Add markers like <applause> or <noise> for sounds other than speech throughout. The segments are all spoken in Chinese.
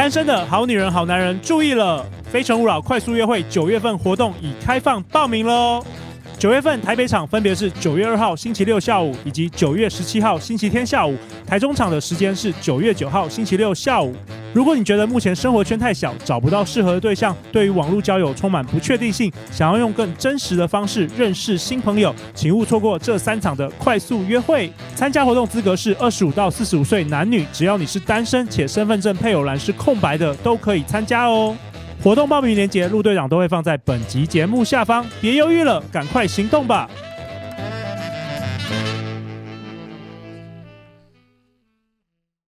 单身的好女人、好男人注意了，《非诚勿扰》快速约会九月份活动已开放报名喽。九月份台北场分别是九月二号星期六下午以及九月十七号星期天下午，台中场的时间是九月九号星期六下午。如果你觉得目前生活圈太小，找不到适合的对象，对于网络交友充满不确定性，想要用更真实的方式认识新朋友，请勿错过这三场的快速约会。参加活动资格是二十五到四十五岁男女，只要你是单身且身份证配偶栏是空白的，都可以参加哦。活动报名链接，陆队长都会放在本集节目下方，别犹豫了，赶快行动吧！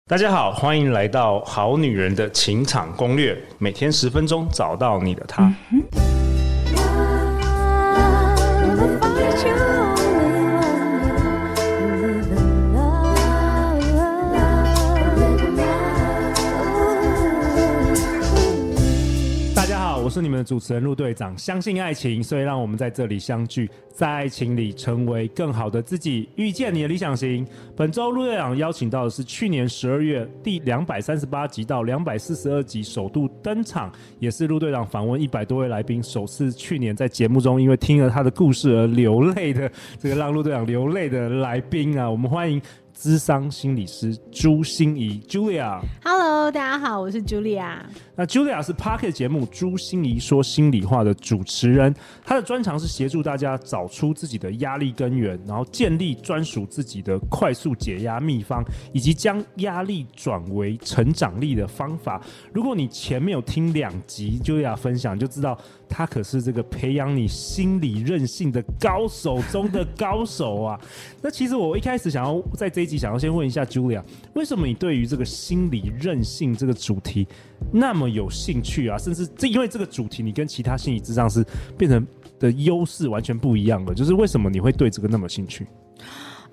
大家好，欢迎来到《好女人的情场攻略》，每天十分钟，找到你的他。嗯是你们的主持人陆队长，相信爱情，所以让我们在这里相聚，在爱情里成为更好的自己，遇见你的理想型。本周陆队长邀请到的是去年十二月第两百三十八集到两百四十二集首度登场，也是陆队长访问一百多位来宾首次去年在节目中因为听了他的故事而流泪的这个让陆队长流泪的来宾啊，我们欢迎。咨商心理师朱心怡 Julia，Hello，大家好，我是 Julia。那 Julia 是 Pocket 节目《朱心怡说心里话》的主持人，她的专长是协助大家找出自己的压力根源，然后建立专属自己的快速解压秘方，以及将压力转为成长力的方法。如果你前面有听两集 Julia 分享，就知道他可是这个培养你心理韧性的高手中的高手啊。<laughs> 那其实我一开始想要在这一集想要先问一下 Julia，为什么你对于这个心理韧性这个主题那么有兴趣啊？甚至这因为这个主题，你跟其他心理智障是变成的优势完全不一样了。就是为什么你会对这个那么兴趣？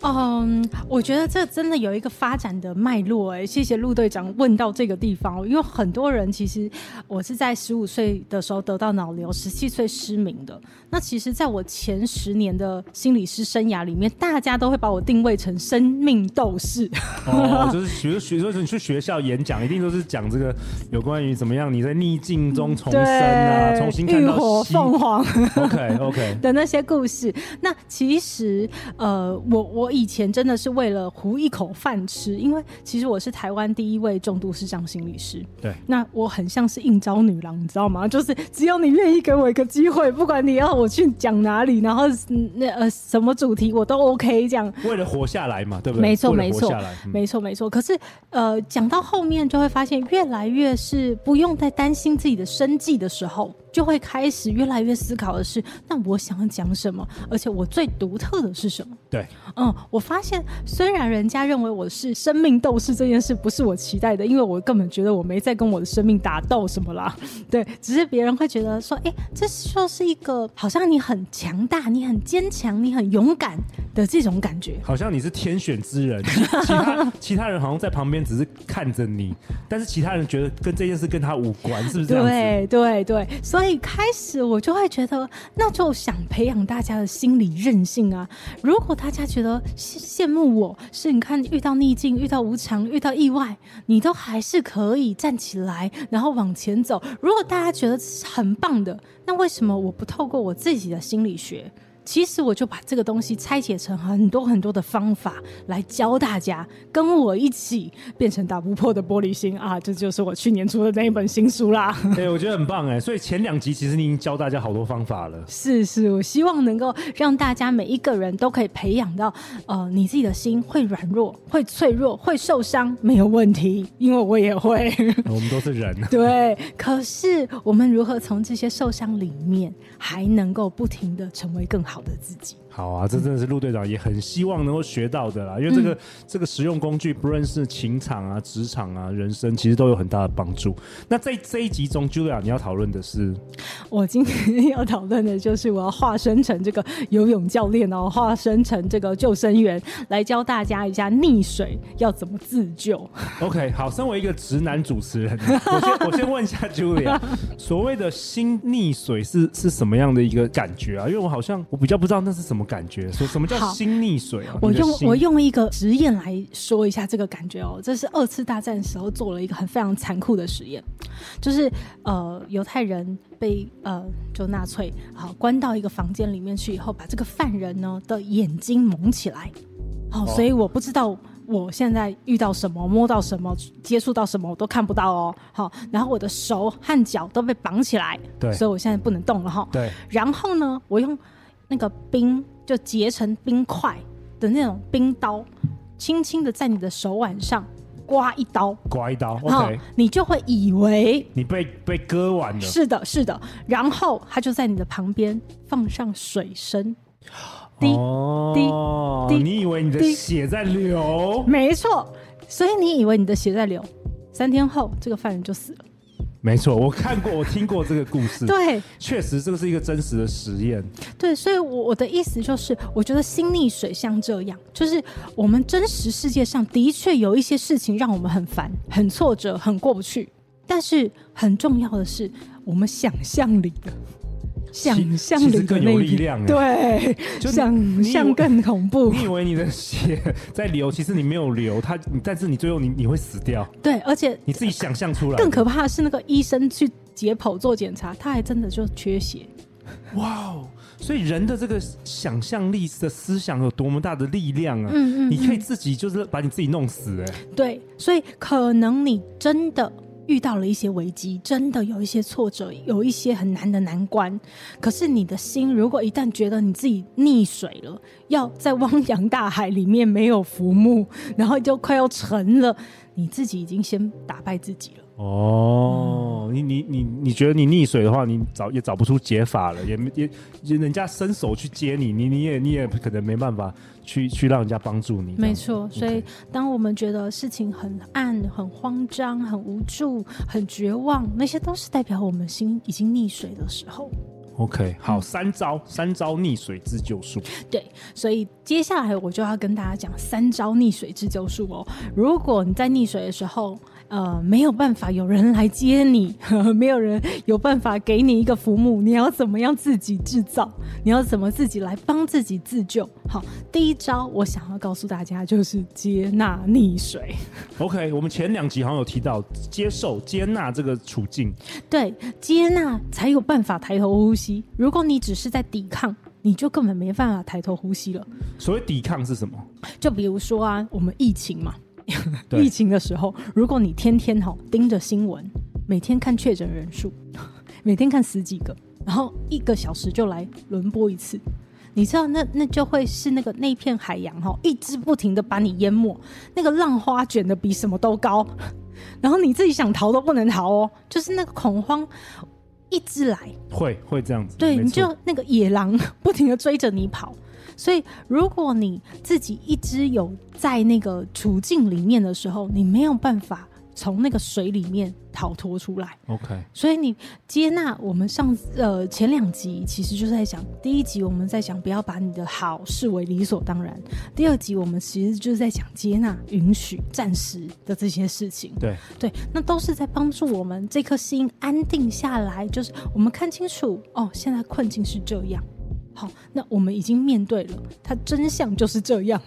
嗯，我觉得这真的有一个发展的脉络哎，谢谢陆队长问到这个地方，因为很多人其实我是在十五岁的时候得到脑瘤，十七岁失明的。那其实在我前十年的心理师生涯里面，大家都会把我定位成生命斗士。哦，<laughs> 就是学学说你去学校演讲，一定都是讲这个有关于怎么样你在逆境中重生啊，重新浴火凤凰，OK OK <laughs> 的那些故事。那其实呃，我我。我以前真的是为了糊一口饭吃，因为其实我是台湾第一位重度视障心理师。对，那我很像是应招女郎，你知道吗？<laughs> 就是只要你愿意给我一个机会，不管你要我去讲哪里，然后那呃什么主题我都 OK。这样为了活下来嘛，对不对？没错，没错，没错，没错。可是呃，讲到后面就会发现，越来越是不用再担心自己的生计的时候。就会开始越来越思考的是，那我想要讲什么？而且我最独特的是什么？对，嗯，我发现虽然人家认为我是生命斗士，这件事不是我期待的，因为我根本觉得我没在跟我的生命打斗什么啦。<laughs> 对，只是别人会觉得说，哎，这就是一个好像你很强大、你很坚强、你很勇敢的这种感觉，好像你是天选之人，<laughs> 其他其他人好像在旁边只是看着你，但是其他人觉得跟这件事跟他无关，是不是这样子？对对对，所以开始我就会觉得，那就想培养大家的心理韧性啊！如果大家觉得羡慕我，是你看遇到逆境、遇到无常、遇到意外，你都还是可以站起来，然后往前走。如果大家觉得很棒的，那为什么我不透过我自己的心理学？其实我就把这个东西拆解成很多很多的方法来教大家，跟我一起变成打不破的玻璃心啊！这就是我去年出的那一本新书啦。<laughs> 对，我觉得很棒哎。所以前两集其实你已经教大家好多方法了。是是，我希望能够让大家每一个人都可以培养到，呃，你自己的心会软弱、会脆弱、会受伤，没有问题，<laughs> 因为我也会。我们都是人。<laughs> 对，可是我们如何从这些受伤里面，还能够不停的成为更好的自己。好啊，这真的是陆队长也很希望能够学到的啦，因为这个、嗯、这个实用工具，不论是情场啊、职场啊、人生，其实都有很大的帮助。那在这一集中，Julia，你要讨论的是，<laughs> 我今天要讨论的就是我要化身成这个游泳教练哦，化身成这个救生员，来教大家一下溺水要怎么自救。<laughs> OK，好，身为一个直男主持人，我先我先问一下 Julia，所谓的心溺水是是什么样的一个感觉啊？因为我好像我比较不知道那是什么。感觉？说什么叫心溺水啊？我用我用一个实验来说一下这个感觉哦。这是二次大战时候做了一个很非常残酷的实验，就是呃犹太人被呃就纳粹好关到一个房间里面去以后，把这个犯人呢的眼睛蒙起来，好、哦，所以我不知道。我现在遇到什么，摸到什么，接触到什么，我都看不到哦。好，然后我的手和脚都被绑起来，对，所以我现在不能动了哈。对，然后呢，我用那个冰就结成冰块的那种冰刀，轻轻的在你的手腕上刮一刀，刮一刀，OK，你就会以为你被被割完了。是的，是的。然后他就在你的旁边放上水声。滴滴滴，你以为你的血在流？没错，所以你以为你的血在流。三天后，这个犯人就死了。没错，我看过，我听过这个故事。对，确实这个是一个真实的实验。对，所以，我我的意思就是，我觉得心溺水像这样，就是我们真实世界上的确有一些事情让我们很烦、很挫折、很过不去，但是很重要的是，我们想象里的。想象力更有力量，对，想象更恐怖。你以为你的血 <laughs> 在流，其实你没有流，它，但是你最后你你会死掉。对，而且你自己想象出来。更可怕的是，那个医生去解剖做检查，他还真的就缺血。哇哦！所以人的这个想象力的思想有多么大的力量啊！嗯嗯，嗯，你可以自己就是把你自己弄死哎。对，所以可能你真的。遇到了一些危机，真的有一些挫折，有一些很难的难关。可是你的心，如果一旦觉得你自己溺水了，要在汪洋大海里面没有浮木，然后就快要沉了，你自己已经先打败自己了。哦，嗯、你你你你觉得你溺水的话，你找也找不出解法了，也也人家伸手去接你，你你也你也可能没办法去去让人家帮助你。没错，所以当我们觉得事情很暗、很慌张、很无助、很绝望，那些都是代表我们心已经溺水的时候。OK，好，三招三招溺水自救术。对，所以接下来我就要跟大家讲三招溺水自救术哦。如果你在溺水的时候，呃，没有办法有人来接你，呵呵，没有人有办法给你一个浮木，你要怎么样自己制造？你要怎么自己来帮自己自救？好，第一招我想要告诉大家就是接纳溺水。<laughs> OK，我们前两集好像有提到接受、接纳这个处境。对，接纳才有办法抬头呼吸。如果你只是在抵抗，你就根本没办法抬头呼吸了。所谓抵抗是什么？就比如说啊，我们疫情嘛。<laughs> 疫情的时候，如果你天天哈盯着新闻，每天看确诊人数，<laughs> 每天看十几个，然后一个小时就来轮播一次，你知道那那就会是那个那片海洋哈，一直不停的把你淹没，那个浪花卷的比什么都高，<laughs> 然后你自己想逃都不能逃哦，就是那个恐慌一直来，会会这样子，对，你就那个野狼不停的追着你跑。所以，如果你自己一直有在那个处境里面的时候，你没有办法从那个水里面逃脱出来。OK。所以你接纳我们上呃前两集其实就是在讲，第一集我们在讲不要把你的好视为理所当然，第二集我们其实就是在讲接纳、允许、暂时的这些事情。对对，那都是在帮助我们这颗心安定下来，就是我们看清楚哦，现在困境是这样。好，那我们已经面对了，它真相就是这样。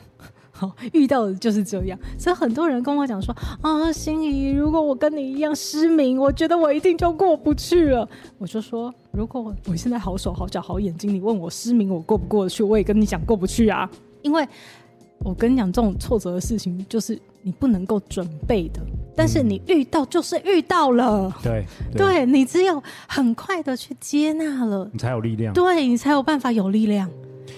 好，遇到的就是这样，所以很多人跟我讲说啊，心仪，如果我跟你一样失明，我觉得我一定就过不去了。我就说，如果我现在好手好脚好眼睛，你问我失明我过不过得去，我也跟你讲过不去啊，因为。我跟你讲，这种挫折的事情，就是你不能够准备的，但是你遇到就是遇到了，嗯、对，对，对你只有很快的去接纳了，你才有力量，对你才有办法有力量。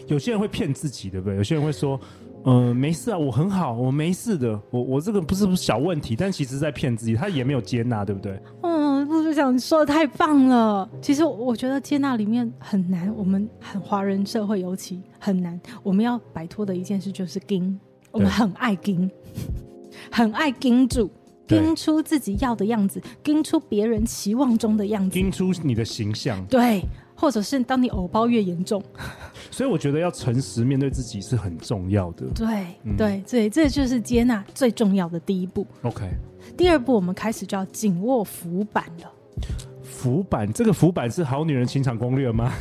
有些人会骗自己，对不对？有些人会说，嗯、呃，没事啊，我很好，我没事的，我我这个不是不是小问题，但其实在骗自己，他也没有接纳，对不对？嗯，陆队长，你说的太棒了。其实我觉得接纳里面很难，我们很华人社会尤其很难。我们要摆脱的一件事就是盯，我们很爱盯，很爱盯住，盯出自己要的样子，盯出别人期望中的样子，盯出你的形象。对。或者是当你偶包越严重，<laughs> 所以我觉得要诚实面对自己是很重要的。对、嗯、对对，这就是接纳最重要的第一步。OK，第二步我们开始就要紧握浮板了。浮板，这个浮板是好女人情场攻略吗？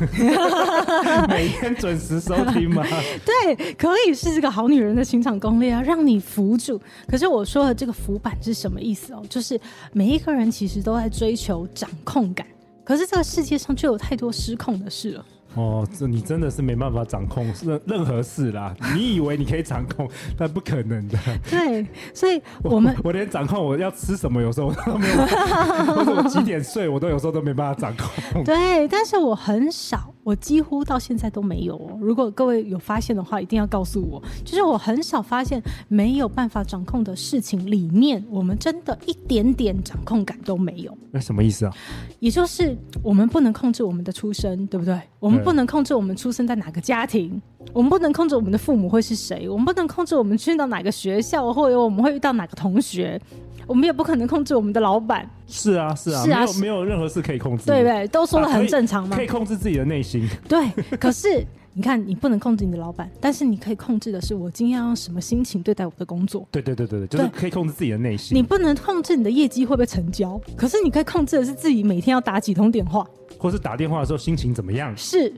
<laughs> 每天准时收听吗？<laughs> 对，可以是这个好女人的情场攻略啊，让你浮住。可是我说的这个浮板是什么意思哦？就是每一个人其实都在追求掌控感，可是这个世界上就有太多失控的事了。哦，这你真的是没办法掌控任任何事啦！<laughs> 你以为你可以掌控，但不可能的。对，所以我们我，我连掌控我要吃什么，有时候我都没有 <laughs> 或者我几点睡，我都有时候都没办法掌控。对，但是我很少。我几乎到现在都没有哦。如果各位有发现的话，一定要告诉我。就是我很少发现没有办法掌控的事情里面，我们真的一点点掌控感都没有。那什么意思啊？也就是我们不能控制我们的出生，对不对？我们不能控制我们出生在哪个家庭，我们不能控制我们的父母会是谁，我们不能控制我们去到哪个学校，或者我们会遇到哪个同学。我们也不可能控制我们的老板。是啊，是啊，是啊，没有没有任何事可以控制，对不对？都说的很正常嘛，可以控制自己的内心。对，可是你看，你不能控制你的老板，但是你可以控制的是我今天要用什么心情对待我的工作。对对对对对，就是可以控制自己的内心。你不能控制你的业绩会不会成交，可是你可以控制的是自己每天要打几通电话，或是打电话的时候心情怎么样。是。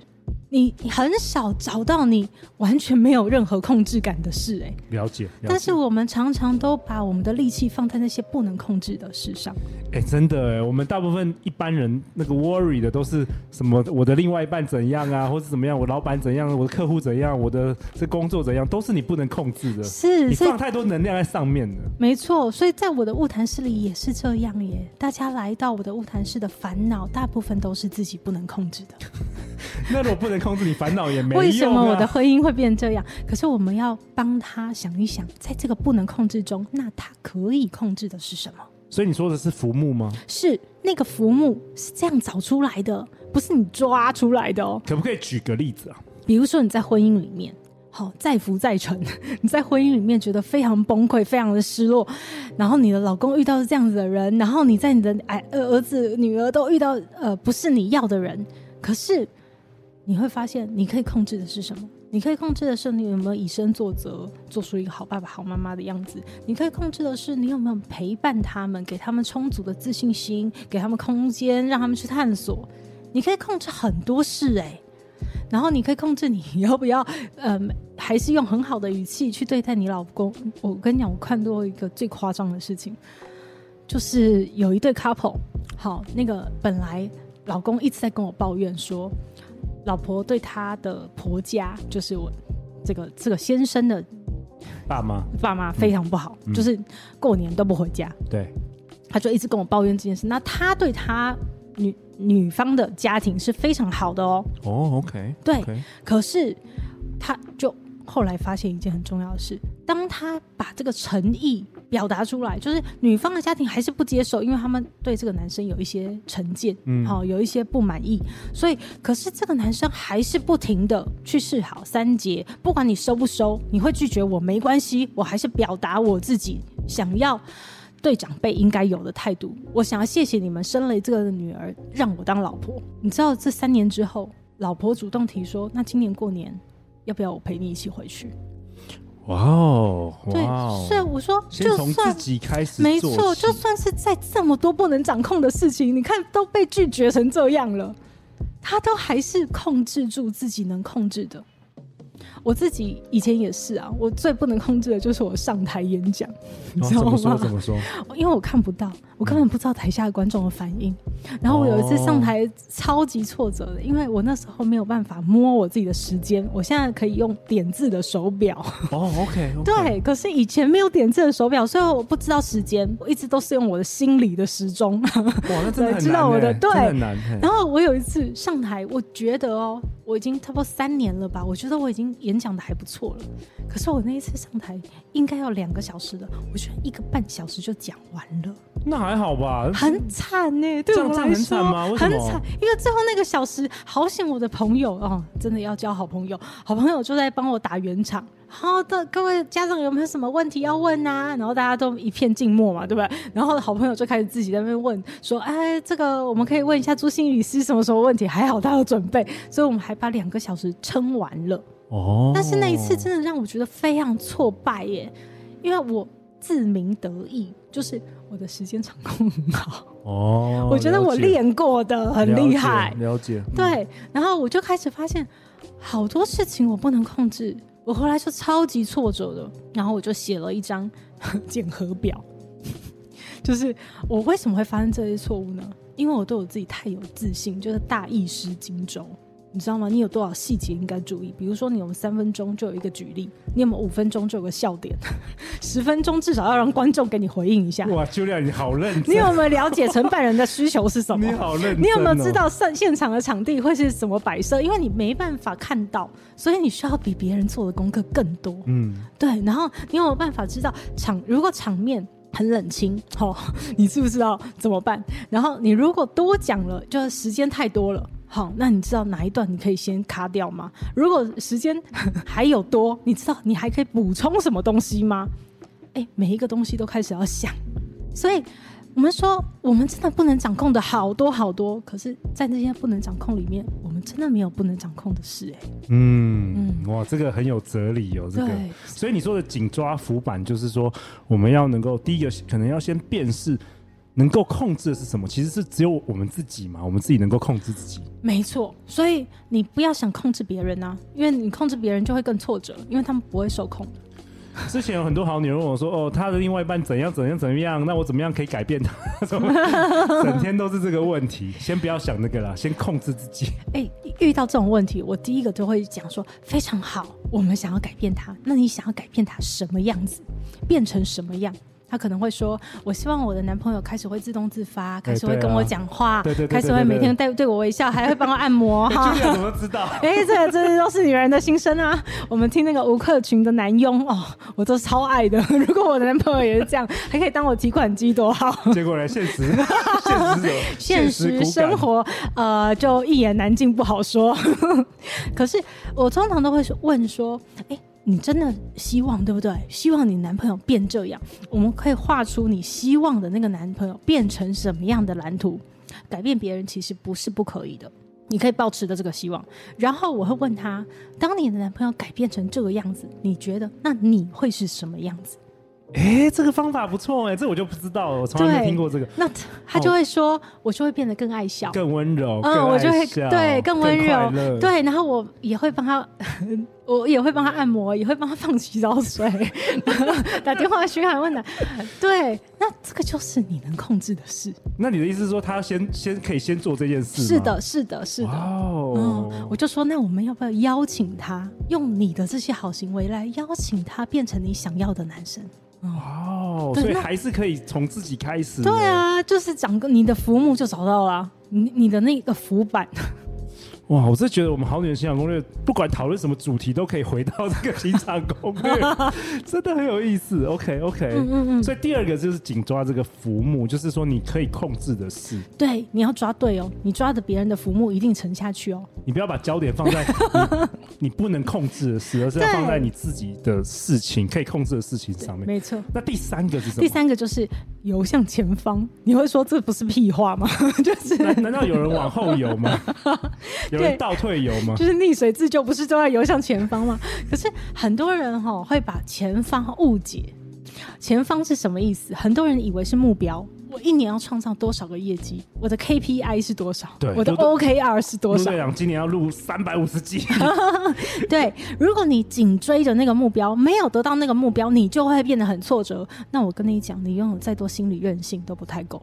你很少找到你完全没有任何控制感的事，哎，了解。但是我们常常都把我们的力气放在那些不能控制的事上。哎，真的哎，我们大部分一般人那个 worry 的都是什么？我的另外一半怎样啊，或是怎么样？我老板怎样？我的客户怎样？我的这工作怎样？都是你不能控制的。是，你放太多能量在上面了。没错，所以在我的物谈室里也是这样耶。大家来到我的物谈室的烦恼，大部分都是自己不能控制的。<laughs> 那如果不能控制，你烦恼也没用啊。为什么我的婚姻会变这样？可是我们要帮他想一想，在这个不能控制中，那他可以控制的是什么？所以你说的是浮木吗？是，那个浮木是这样找出来的，不是你抓出来的哦。可不可以举个例子啊？比如说你在婚姻里面，好，再浮再沉，<laughs> 你在婚姻里面觉得非常崩溃，非常的失落，然后你的老公遇到这样子的人，然后你在你的儿儿子女儿都遇到呃不是你要的人，可是。你会发现，你可以控制的是什么？你可以控制的是你有没有以身作则，做出一个好爸爸、好妈妈的样子。你可以控制的是你有没有陪伴他们，给他们充足的自信心，给他们空间，让他们去探索。你可以控制很多事，诶，然后你可以控制你要不要，嗯，还是用很好的语气去对待你老公。我跟你讲，我看到一个最夸张的事情，就是有一对 couple，好，那个本来老公一直在跟我抱怨说。老婆对他的婆家，就是我这个这个先生的爸妈，爸妈非常不好，嗯、就是过年都不回家。对，他就一直跟我抱怨这件事。那他对他女女方的家庭是非常好的哦。哦，OK，对，okay. 可是他就。后来发现一件很重要的事，当他把这个诚意表达出来，就是女方的家庭还是不接受，因为他们对这个男生有一些成见，嗯，好，有一些不满意，所以，可是这个男生还是不停的去示好三节，不管你收不收，你会拒绝我没关系，我还是表达我自己想要对长辈应该有的态度，我想要谢谢你们生了这个女儿，让我当老婆。你知道这三年之后，老婆主动提说，那今年过年。要不要我陪你一起回去？哇哦，对，所以我说，就算从自己开始，没错，就算是在这么多不能掌控的事情，你看都被拒绝成这样了，他都还是控制住自己能控制的。我自己以前也是啊，我最不能控制的就是我上台演讲，哦、你知道吗？怎么说？怎么说？因为我看不到，我根本不知道台下的观众的反应。然后我有一次上台超级挫折的，因为我那时候没有办法摸我自己的时间。我现在可以用点字的手表。哦，OK, okay。<laughs> 对，可是以前没有点字的手表，所以我不知道时间。我一直都是用我的心理的时钟。哇，那真的。<laughs> 知道我的对，很难。然后我有一次上台，我觉得哦，我已经差不多三年了吧，我觉得我已经演。讲的还不错了，可是我那一次上台应该要两个小时的，我居然一个半小时就讲完了。那还好吧？很惨呢、欸，对很惨吗？很惨，因为最后那个小时，好险我的朋友哦，真的要交好朋友，好朋友就在帮我打圆场。好的，各位家长有没有什么问题要问啊？然后大家都一片静默嘛，对不对？然后好朋友就开始自己在那边问，说：“哎，这个我们可以问一下朱心理师什么什么问题？”还好他有准备，所以我们还把两个小时撑完了。哦，但是那一次真的让我觉得非常挫败耶，因为我自鸣得意，就是我的时间掌控很好。哦，<laughs> 我觉得我练过的很厉害。了解。了解对，嗯、然后我就开始发现好多事情我不能控制，我后来就超级挫折的。然后我就写了一张 <laughs> 检核表，<laughs> 就是我为什么会发生这些错误呢？因为我对我自己太有自信，就是大意失荆州。你知道吗？你有多少细节应该注意？比如说，你有三分钟就有一个举例，你有没有五分钟就有个笑点？<laughs> 十分钟至少要让观众给你回应一下。哇，Julia，你好认真！你有没有了解承办人的需求是什么？你好认真哦。你有没有知道现现场的场地会是什么摆设？因为你没办法看到，所以你需要比别人做的功课更多。嗯，对。然后你有没有办法知道场如果场面很冷清，哦，<laughs> 你知不知道怎么办？然后你如果多讲了，就是时间太多了。好，那你知道哪一段你可以先卡掉吗？如果时间还有多，你知道你还可以补充什么东西吗？哎，每一个东西都开始要想，所以我们说，我们真的不能掌控的好多好多。可是，在那些不能掌控里面，我们真的没有不能掌控的事。哎，嗯嗯，哇，这个很有哲理哦，这个。对所以你说的紧抓浮板，就是说我们要能够第一个可能要先辨识。能够控制的是什么？其实是只有我们自己嘛，我们自己能够控制自己。没错，所以你不要想控制别人啊，因为你控制别人就会更挫折，因为他们不会受控。之前有很多好女人问我说：“哦，她的另外一半怎样怎样怎样？那我怎么样可以改变她？<laughs> ”整天都是这个问题。先不要想那个啦，<laughs> 先控制自己。哎、欸，遇到这种问题，我第一个就会讲说：“非常好，我们想要改变她。那你想要改变她什么样子？变成什么样？”他可能会说：“我希望我的男朋友开始会自动自发，开始会跟我讲话，开始会每天对对我微笑，还会帮我按摩。”哈，怎么知道？<laughs> 哎，这个这都是女人的心声啊！我们听那个吴克群的男佣哦，我都超爱的。<laughs> 如果我的男朋友也是这样，<laughs> 还可以当我提款机，多好！结果呢？现实，现实，现实生活，呃，就一言难尽，不好说。可是我通常都会问说：“哎。”你真的希望对不对？希望你男朋友变这样，我们可以画出你希望的那个男朋友变成什么样的蓝图。改变别人其实不是不可以的，你可以保持的这个希望。然后我会问他：当你的男朋友改变成这个样子，你觉得那你会是什么样子？哎，这个方法不错哎，这我就不知道了，我从来没听过这个。那他就会说，哦、我就会变得更爱笑，更温柔，嗯，我就会对更温柔，对，然后我也会帮他，我也会帮他按摩，<laughs> 也会帮他放洗澡水，<laughs> 打电话嘘寒问暖。对，那这个就是你能控制的事。那你的意思是说，他先先可以先做这件事？是的，是的，是的。哦，嗯，我就说，那我们要不要邀请他，用你的这些好行为来邀请他变成你想要的男生？哦，所以还是可以从自己开始。对啊，就是讲个你的浮木就找到了，你你的那个浮板。哇，我是觉得我们好女人情场攻略，不管讨论什么主题，都可以回到这个情场攻略，<laughs> 真的很有意思。OK OK，嗯嗯嗯。所以第二个就是紧抓这个浮木，就是说你可以控制的事。对，你要抓对哦，你抓着别人的浮木一定沉下去哦。你不要把焦点放在你，<laughs> 你不能控制的事，而是要放在你自己的事情可以控制的事情上面。没错。那第三个是什么？第三个就是游向前方。你会说这不是屁话吗？<laughs> 就是难难道有人往后游吗？<laughs> 有人倒退游吗？就是溺水自救，不是都要游向前方吗？<laughs> 可是很多人哈会把前方误解，前方是什么意思？很多人以为是目标，我一年要创造多少个业绩？我的 KPI 是多少？对，我的 OKR 是多少？陆队长今年要录三百五十集。<laughs> 对，如果你紧追着那个目标，没有得到那个目标，你就会变得很挫折。那我跟你讲，你拥有再多心理韧性都不太够。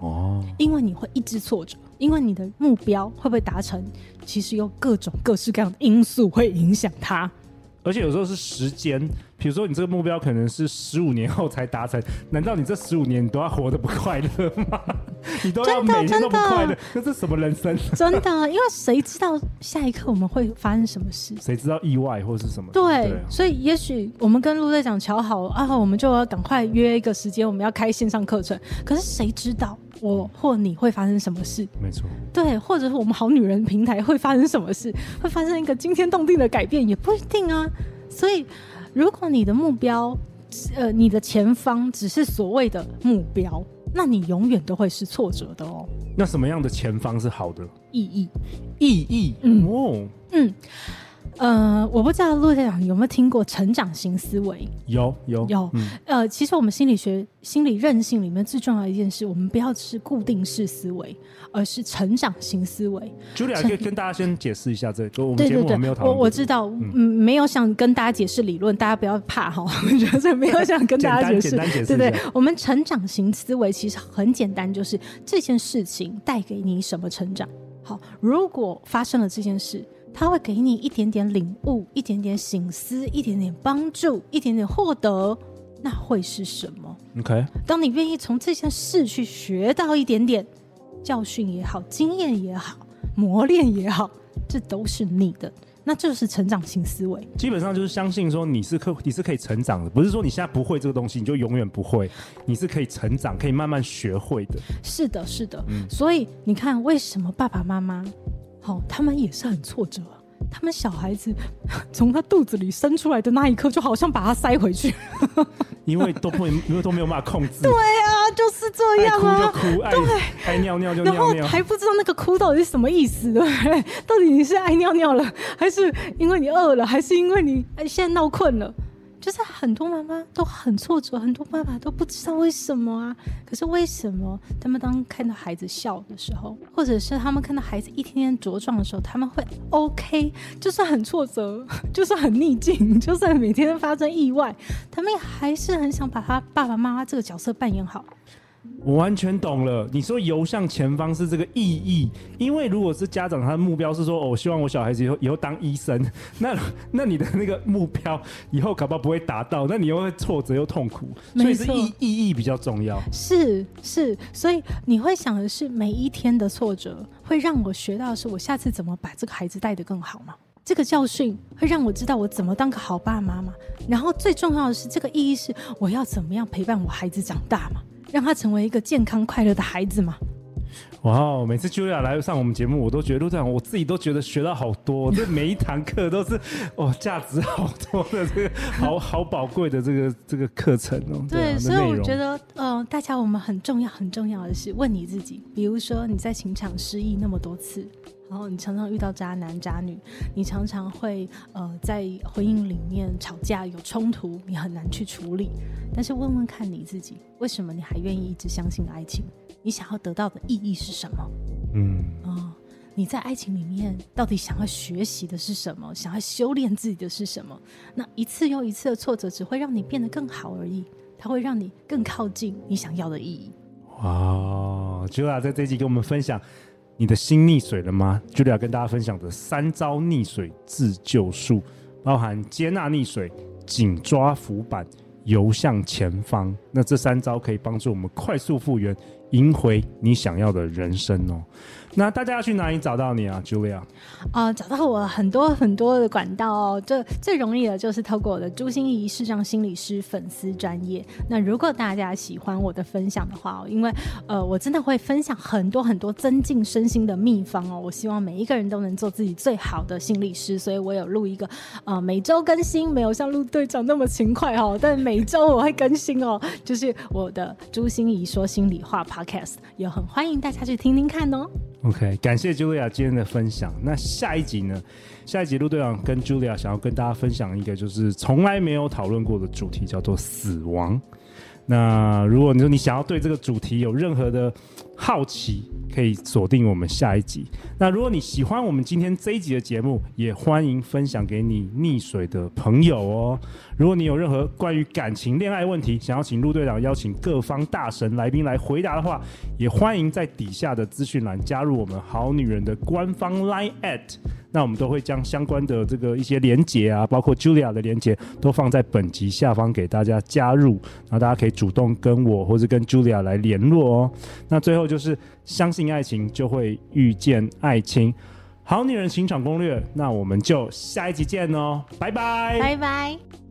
哦，因为你会一直挫折，因为你的目标会不会达成，其实有各种各式各样的因素会影响它。而且有时候是时间，比如说你这个目标可能是十五年后才达成，难道你这十五年你都要活得不快乐吗？你都要每天都不快乐？这是什么人生？<laughs> 真的，因为谁知道下一刻我们会发生什么事？谁知道意外或是什么？对，所以也许我们跟陆队长瞧好啊，我们就要赶快约一个时间，我们要开线上课程。可是谁知道我或你会发生什么事？没错，对，或者是我们好女人平台会发生什么事？会发生一个惊天动地的改变，也不一定啊。所以，如果你的目标，呃，你的前方只是所谓的目标，那你永远都会是挫折的哦。那什么样的前方是好的？意义，意义，嗯哦，嗯，呃，我不知道陆队长有没有听过成长型思维？有有有。嗯、呃，其实我们心理学、心理韧性里面最重要的一件事，我们不要是固定式思维，而是成长型思维。Julia 可以跟大家先解释一下这个，我们节目没有讨论。我我知道，嗯，没有想跟大家解释理论，大家不要怕哈。<laughs> 我觉得没有想跟大家解释，对对。我们成长型思维其实很简单，就是这件事情带给你什么成长。好，如果发生了这件事。他会给你一点点领悟，一点点醒思，一点点帮助，一点点获得，那会是什么？OK，当你愿意从这件事去学到一点点教训也好，经验也好，磨练也好，这都是你的，那就是成长型思维。基本上就是相信说你是可你是可以成长的，不是说你现在不会这个东西你就永远不会，你是可以成长，可以慢慢学会的。是的，是的。嗯，所以你看，为什么爸爸妈妈？好，他们也是很挫折。他们小孩子 <laughs> 从他肚子里生出来的那一刻，就好像把他塞回去，<laughs> 因为都不，因为都没有办法控制。对啊，就是这样啊。爱哭就哭，爱对，爱尿尿就尿尿，然后还不知道那个哭到底是什么意思，对不对？<laughs> 到底你是爱尿尿了，还是因为你饿了，还是因为你现在闹困了？就是很多妈妈都很挫折，很多爸爸都不知道为什么啊。可是为什么他们当看到孩子笑的时候，或者是他们看到孩子一天天茁壮的时候，他们会 OK？就算很挫折，<laughs> 就算很逆境，<laughs> 就算每天发生意外，他们还是很想把他爸爸妈妈这个角色扮演好。我完全懂了，你说游向前方是这个意义，因为如果是家长，他的目标是说，哦，我希望我小孩子以后以后当医生，<laughs> 那那你的那个目标以后搞不好不会达到，那你又会挫折又痛苦，所以是意意义比较重要。是是，所以你会想的是每一天的挫折会让我学到是我下次怎么把这个孩子带得更好吗？这个教训会让我知道我怎么当个好爸妈吗？然后最重要的是这个意义是我要怎么样陪伴我孩子长大吗？让他成为一个健康快乐的孩子吗？哇哦！每次 Julia 来上我们节目，我都觉得陆队长，我自己都觉得学到好多。这每一堂课都是哦，价值好多的这个好 <laughs> 好宝贵的这个这个课程哦。对，对，所以我觉得，呃，大家我们很重要很重要的是问你自己，比如说你在情场失意那么多次。然后你常常遇到渣男渣女，你常常会呃在婚姻里面吵架有冲突，你很难去处理。但是问问看你自己，为什么你还愿意一直相信爱情？你想要得到的意义是什么？嗯啊、呃，你在爱情里面到底想要学习的是什么？想要修炼自己的是什么？那一次又一次的挫折只会让你变得更好而已，它会让你更靠近你想要的意义。哇，Julia 在这一集跟我们分享。你的心溺水了吗？Julia 要跟大家分享的三招溺水自救术，包含接纳溺水、紧抓浮板、游向前方。那这三招可以帮助我们快速复原，赢回你想要的人生哦。那大家要去哪里找到你啊，Julia？啊、找到我很多很多的管道哦。这最容易的就是透过我的朱心仪视障心理师粉丝专业。那如果大家喜欢我的分享的话，因为呃，我真的会分享很多很多增进身心的秘方哦。我希望每一个人都能做自己最好的心理师，所以我有录一个呃每周更新，没有像陆队长那么勤快哦，但每周我会更新哦。就是我的朱心怡说心里话 Podcast，也很欢迎大家去听听看哦。OK，感谢 Julia 今天的分享。那下一集呢？下一集陆队长跟 Julia 想要跟大家分享一个就是从来没有讨论过的主题，叫做死亡。那如果你说你想要对这个主题有任何的好奇，可以锁定我们下一集。那如果你喜欢我们今天这一集的节目，也欢迎分享给你溺水的朋友哦。如果你有任何关于感情、恋爱问题，想要请陆队长邀请各方大神来宾来回答的话，也欢迎在底下的资讯栏加入我们好女人的官方 Line at。那我们都会将相关的这个一些连接啊，包括 Julia 的连接，都放在本集下方给大家加入，然后大家可以主动跟我或者跟 Julia 来联络哦。那最后就是相信爱情，就会遇见爱情，好女人情场攻略。那我们就下一集见哦，拜拜，拜拜。